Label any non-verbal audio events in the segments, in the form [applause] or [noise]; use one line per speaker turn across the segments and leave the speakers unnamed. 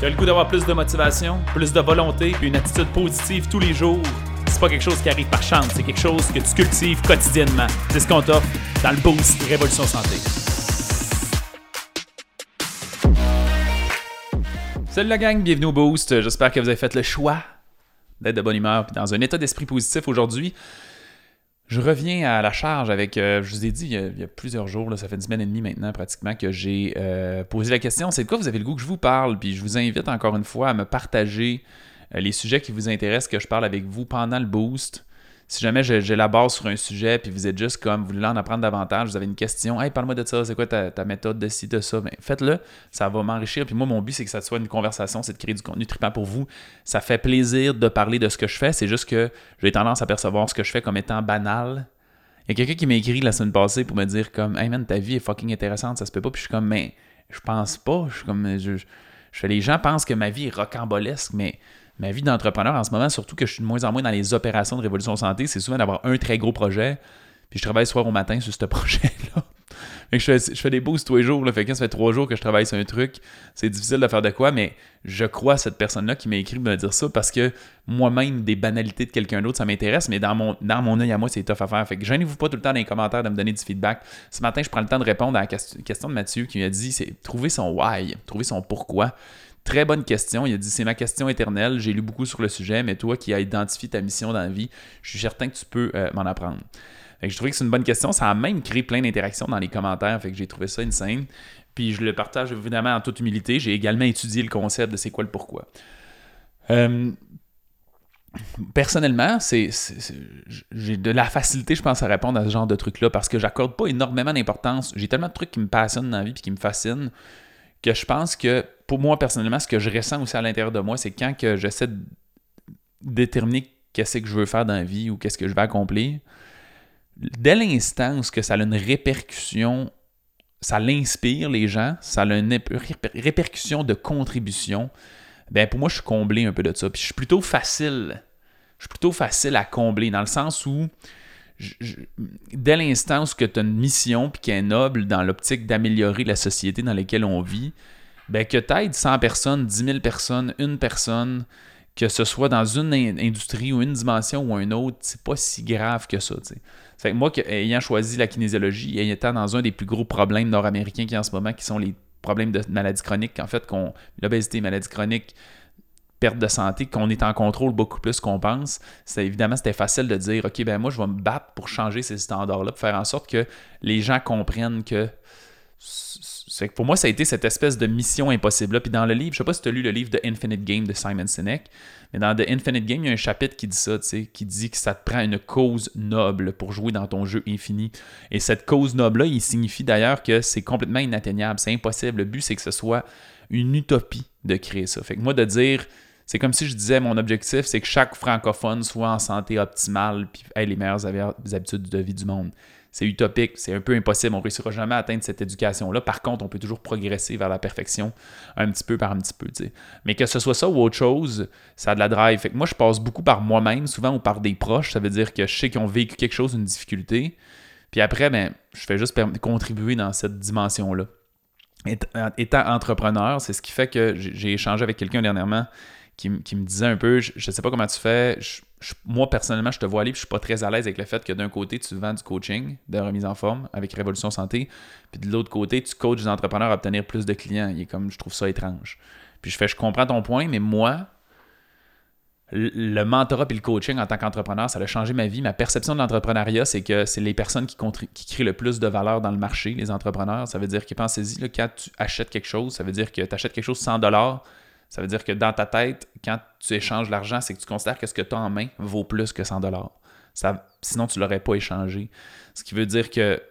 Tu as le goût d'avoir plus de motivation, plus de volonté, puis une attitude positive tous les jours? C'est pas quelque chose qui arrive par chance, c'est quelque chose que tu cultives quotidiennement. C'est ce qu'on t'offre dans le Boost Révolution Santé. Salut la gang, bienvenue au Boost. J'espère que vous avez fait le choix d'être de bonne humeur et dans un état d'esprit positif aujourd'hui. Je reviens à la charge avec, euh, je vous ai dit il y a, plusieurs jours, ça fait une semaine et demie maintenant pratiquement que j'ai euh, posé la question, c'est de quoi vous avez le goût que je vous parle? Puis je vous invite encore une fois à me partager euh, les sujets qui vous intéressent, que je parle avec vous pendant le boost. Si jamais j'ai la base sur un sujet, puis vous êtes juste comme, vous voulez en apprendre davantage, vous avez une question, hey, parle-moi de ça, c'est quoi ta, méthode de ci, de ça, ben, faites-le, ça va m'enrichir. Puis moi, mon but, c'est que ça soit une conversation, c'est de créer du contenu trippant pour vous. Ça fait plaisir de parler de ce que je fais, c'est juste que j'ai tendance à percevoir ce que je fais comme étant banal. Il y a quelqu'un qui m'a écrit la semaine passée pour me dire comme, hey man, ta vie est fucking intéressante, ça se peut pas. Puis je suis comme, mais je pense pas. Je suis comme, les gens pensent que ma vie est rocambolesque, mais ma vie d'entrepreneur en ce moment, surtout que je suis de moins en moins dans les opérations de Révolution Santé, c'est souvent d'avoir un très gros projet, puis je travaille soir au matin sur ce [laughs] projet-là. Je, fais, des boosts tous les jours. Ça fait trois jours que je travaille sur un truc. C'est difficile de faire de quoi, mais je crois à cette personne-là qui m'a écrit me dire ça parce que moi-même, des banalités de quelqu'un d'autre, ça m'intéresse, mais dans mon, dans œil à moi, c'est tough à faire. Fait que gênez-vous pas tout le temps dans les commentaires de me donner du feedback. Ce matin, je prends le temps de répondre à la question de Mathieu qui m'a dit c'est trouver son why, trouver son pourquoi. Très bonne question. Il a dit c'est ma question éternelle. J'ai lu beaucoup sur le sujet, mais toi qui as identifié ta mission dans la vie, je suis certain que tu peux euh, m'en apprendre. Je trouvais que c'est une bonne question. Ça a même créé plein d'interactions dans les commentaires. Fait que j'ai trouvé ça insane. Puis je le partage évidemment en toute humilité. J'ai également étudié le concept de c'est quoi le pourquoi. Euh, personnellement, c'est, j'ai de la facilité, je pense, à répondre à ce genre de trucs-là parce que j'accorde pas énormément d'importance. J'ai tellement de trucs qui me passionnent dans la vie et qui me fascinent que je pense que pour moi personnellement, ce que je ressens aussi à l'intérieur de moi, c'est quand que j'essaie de déterminer qu'est-ce que je veux faire dans la vie ou qu'est-ce que je vais accomplir, dès l'instant où que ça a une répercussion, ça l'inspire les gens, ça a une répercussion de contribution, ben pour moi je suis comblé un peu de ça. Puis je suis plutôt facile, je suis plutôt facile à combler dans le sens où dès l'instant où tu as une mission qui est noble dans l'optique d'améliorer la société dans laquelle on vit, ben que tu aides 100 personnes, 10 000 personnes, une personne, que ce soit dans une industrie ou une dimension ou une autre, c'est pas si grave que ça. Que moi, ayant choisi la kinésiologie et étant dans un des plus gros problèmes nord-américains qui en ce moment, qui sont les problèmes de maladies chroniques, en fait, l'obésité, maladies chroniques, perte de santé, qu'on est en contrôle beaucoup plus qu'on pense, c'est évidemment c'était facile de dire OK, ben moi je vais me battre pour changer ces standards-là, pour faire en sorte que les gens comprennent que pour moi, ça a été cette espèce de mission impossible-là. Puis dans le livre, je sais pas si tu as lu le livre The Infinite Game de Simon Sinek, mais dans The Infinite Game, il y a un chapitre qui dit ça, tu sais, qui dit que ça te prend une cause noble pour jouer dans ton jeu infini. Et cette cause noble-là, il signifie d'ailleurs que c'est complètement inatteignable, c'est impossible. Le but, c'est que ce soit une utopie de créer ça. Fait que moi, de dire, c'est comme si je disais mon objectif, c'est que chaque francophone soit en santé optimale puis ait les meilleures habitudes de vie du monde. C'est utopique, c'est un peu impossible. On ne réussira jamais à atteindre cette éducation-là. Par contre, on peut toujours progresser vers la perfection un petit peu par un petit peu. Mais que ce soit ça ou autre chose, ça a de la drive. Fait moi, je passe beaucoup par moi-même, souvent, ou par des proches. Ça veut dire que je sais qu'ils ont vécu quelque chose, une difficulté. Puis après, ben, je fais juste contribuer dans cette dimension-là. Étant entrepreneur, c'est ce qui fait que j'ai échangé avec quelqu'un dernièrement qui, me disait un peu, je, ne sais pas comment tu fais, moi personnellement, je te vois aller, puis je suis pas très à l'aise avec le fait que d'un côté, tu vends du coaching de remise en forme avec Révolution Santé, puis de l'autre côté, tu coaches des entrepreneurs à obtenir plus de clients. Il comme, je trouve ça étrange. Puis je fais, je comprends ton point, mais moi, le mentorat et le coaching en tant qu'entrepreneur, ça a changé ma vie. Ma perception de l'entrepreneuriat, c'est que c'est les personnes qui, qui, créent le plus de valeur dans le marché, les entrepreneurs. Ça veut dire que pensez-y, quand tu achètes quelque chose, ça veut dire que tu achètes quelque chose 100 ça veut dire que dans ta tête, quand tu échanges l'argent, c'est que tu considères que ce que tu as en main vaut plus que 100 ça, Sinon, tu ne l'aurais pas échangé. Ce qui veut dire que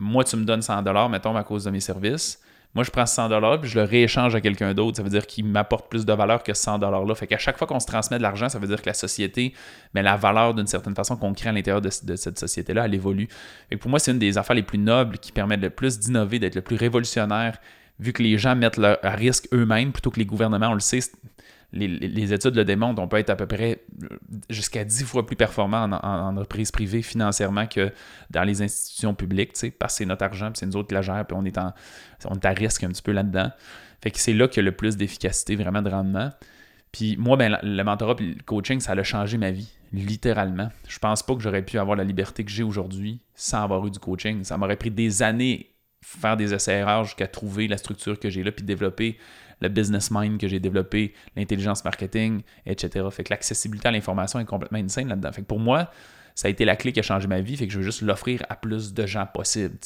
moi, tu me donnes 100 mettons, à cause de mes services. Moi, je prends 100 puis je le rééchange à quelqu'un d'autre. Ça veut dire qu'il m'apporte plus de valeur que 100 là. Fait qu'à chaque fois qu'on se transmet de l'argent, ça veut dire que la société, mais la valeur d'une certaine façon qu'on crée à l'intérieur de, cette société-là, elle évolue. Et pour moi, c'est une des affaires les plus nobles qui permettent le plus d'innover, d'être le plus révolutionnaire vu que les gens mettent leur, à risque eux-mêmes plutôt que les gouvernements, on le sait, les, études le démontrent, on peut être à peu près jusqu'à 10 fois plus performant en, entreprise privée financièrement que dans les institutions publiques, parce que c'est notre argent, puis c'est nous autres qui la gèrent, puis on est, en, on est à risque un petit peu là-dedans. Fait que c'est là qu'il y a le plus d'efficacité, vraiment de rendement. Puis moi, ben, le mentorat et le coaching, ça a changé ma vie, littéralement. Je pense pas que j'aurais pu avoir la liberté que j'ai aujourd'hui sans avoir eu du coaching. Ça m'aurait pris des années faire des essais-erreurs jusqu'à trouver la structure que j'ai là, puis développer le business mind que j'ai développé, l'intelligence marketing, etc. Fait que l'accessibilité à l'information est complètement insane là-dedans. Fait que pour moi, ça a été la clé qui a changé ma vie, fait que je veux juste l'offrir à plus de gens possible.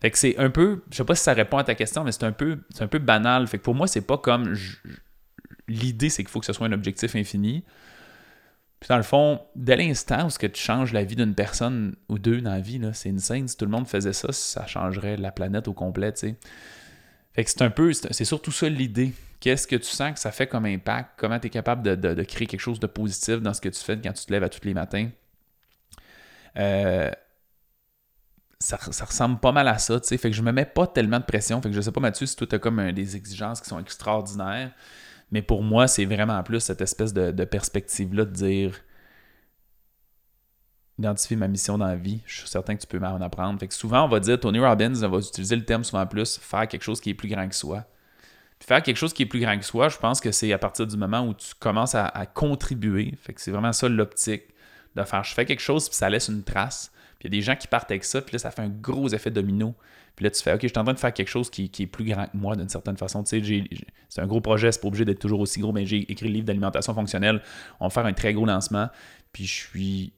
Fait que c'est un peu, je sais pas si ça répond à ta question, mais c'est un peu, c'est un peu banal. Fait que pour moi, c'est pas comme l'idée, c'est qu'il faut que ce soit un objectif infini. Puis dans le fond, dès l'instant où que tu changes la vie d'une personne ou deux dans la vie, c'est insane. Si tout le monde faisait ça, ça changerait la planète au complet. Fait que c'est un peu, c'est surtout ça l'idée. Qu'est-ce que tu sens que ça fait comme impact? Comment tu es capable de, créer quelque chose de positif dans ce que tu fais quand tu te lèves à tous les matins? Euh, ça, ressemble pas mal à ça, tu sais. Fait que je me mets pas tellement de pression. Fait que je sais pas, Mathieu, si toi, as comme des exigences qui sont extraordinaires. Mais pour moi, c'est vraiment plus cette espèce de, perspective-là de dire identifier ma mission dans la vie. Je suis certain que tu peux m'en apprendre. Fait que souvent, on va dire, Tony Robbins, on va utiliser le terme souvent plus, faire quelque chose qui est plus grand que soi. faire quelque chose qui est plus grand que soi, je pense que c'est à partir du moment où tu commences à, contribuer. Fait que c'est vraiment ça l'optique de faire. Je fais quelque chose, puis ça laisse une trace. Puis il y a des gens qui partent avec ça, puis là, ça fait un gros effet domino. Puis là, tu fais, OK, je suis en train de faire quelque chose qui, est plus grand que moi d'une certaine façon. Tu sais, c'est un gros projet, c'est pas obligé d'être toujours aussi gros, mais j'ai écrit le livre d'alimentation fonctionnelle. On va faire un très gros lancement. Puis je suis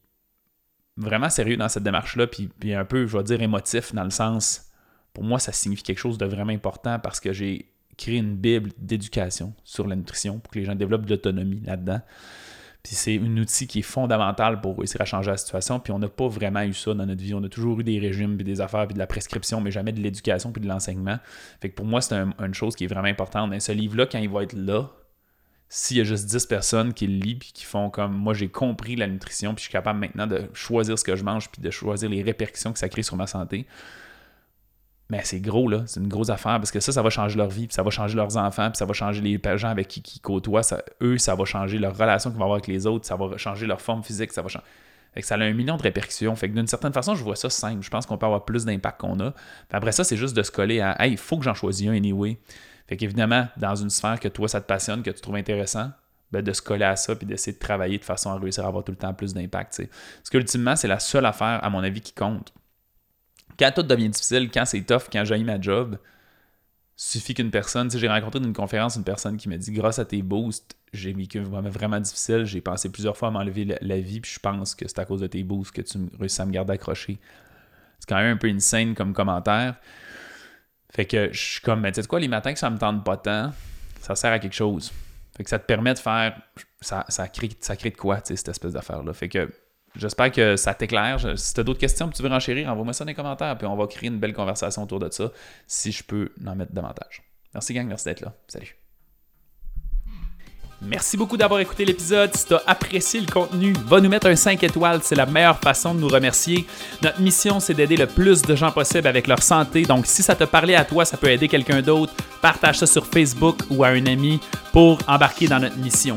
vraiment sérieux dans cette démarche-là, puis, puis un peu, je vais dire, émotif dans le sens, pour moi, ça signifie quelque chose de vraiment important parce que j'ai créé une Bible d'éducation sur la nutrition pour que les gens développent de l'autonomie là-dedans. Puis c'est un outil qui est fondamental pour réussir à changer la situation. Puis on n'a pas vraiment eu ça dans notre vie. On a toujours eu des régimes, des affaires, de la prescription, mais jamais de l'éducation, puis de l'enseignement. Fait que pour moi, c'est une chose qui est vraiment importante. Mais ce livre-là, quand il va être là, s'il y a juste 10 personnes qui le lisent puis qui font comme moi j'ai compris la nutrition puis je suis capable maintenant de choisir ce que je mange puis de choisir les répercussions que ça crée sur ma santé mais c'est gros là c'est une grosse affaire parce que ça ça va changer leur vie puis ça va changer leurs enfants puis ça va changer les gens avec qui ils côtoient eux ça va changer leur relation qu'ils vont avoir avec les autres ça va changer leur forme physique ça va changer fait ça a un million de répercussions. Fait que d'une certaine façon, je vois ça simple. Je pense qu'on peut avoir plus d'impact qu'on a. après ça, c'est juste de se coller à Hey, il faut que j'en choisisse un anyway. Fait qu'évidemment, dans une sphère que toi, ça te passionne, que tu trouves intéressant, ben de se coller à ça puis d'essayer de travailler de façon à réussir à avoir tout le temps plus d'impact. Parce que ultimement, c'est la seule affaire, à mon avis, qui compte. Quand tout devient difficile, quand c'est tough, quand j'ai ma job, suffit qu'une personne, j'ai rencontré dans une conférence une personne qui m'a dit grâce à tes boosts, j'ai vécu vraiment difficile, j'ai pensé plusieurs fois à m'enlever la, vie, puis je pense que c'est à cause de tes boosts que tu réussis à me garder accroché. C'est quand même un peu insane comme commentaire. Fait que je suis comme, mais tu sais quoi, les matins que ça me tente pas tant, ça sert à quelque chose. Fait que ça te permet de faire. Ça, ça, crée, ça crée de quoi, tu sais, cette espèce d'affaire-là. Fait que j'espère que ça t'éclaire. Si tu as d'autres questions, tu veux renchérir, envoie-moi ça dans les commentaires, puis on va créer une belle conversation autour de ça, si je peux en mettre davantage. Merci, gang, merci d'être là. Salut. Merci beaucoup d'avoir écouté l'épisode. Si tu as apprécié le contenu, va nous mettre un 5 étoiles. C'est la meilleure façon de nous remercier. Notre mission, c'est d'aider le plus de gens possible avec leur santé. Donc, si ça te parlait à toi, ça peut aider quelqu'un d'autre. Partage ça sur Facebook ou à un ami pour embarquer dans notre mission.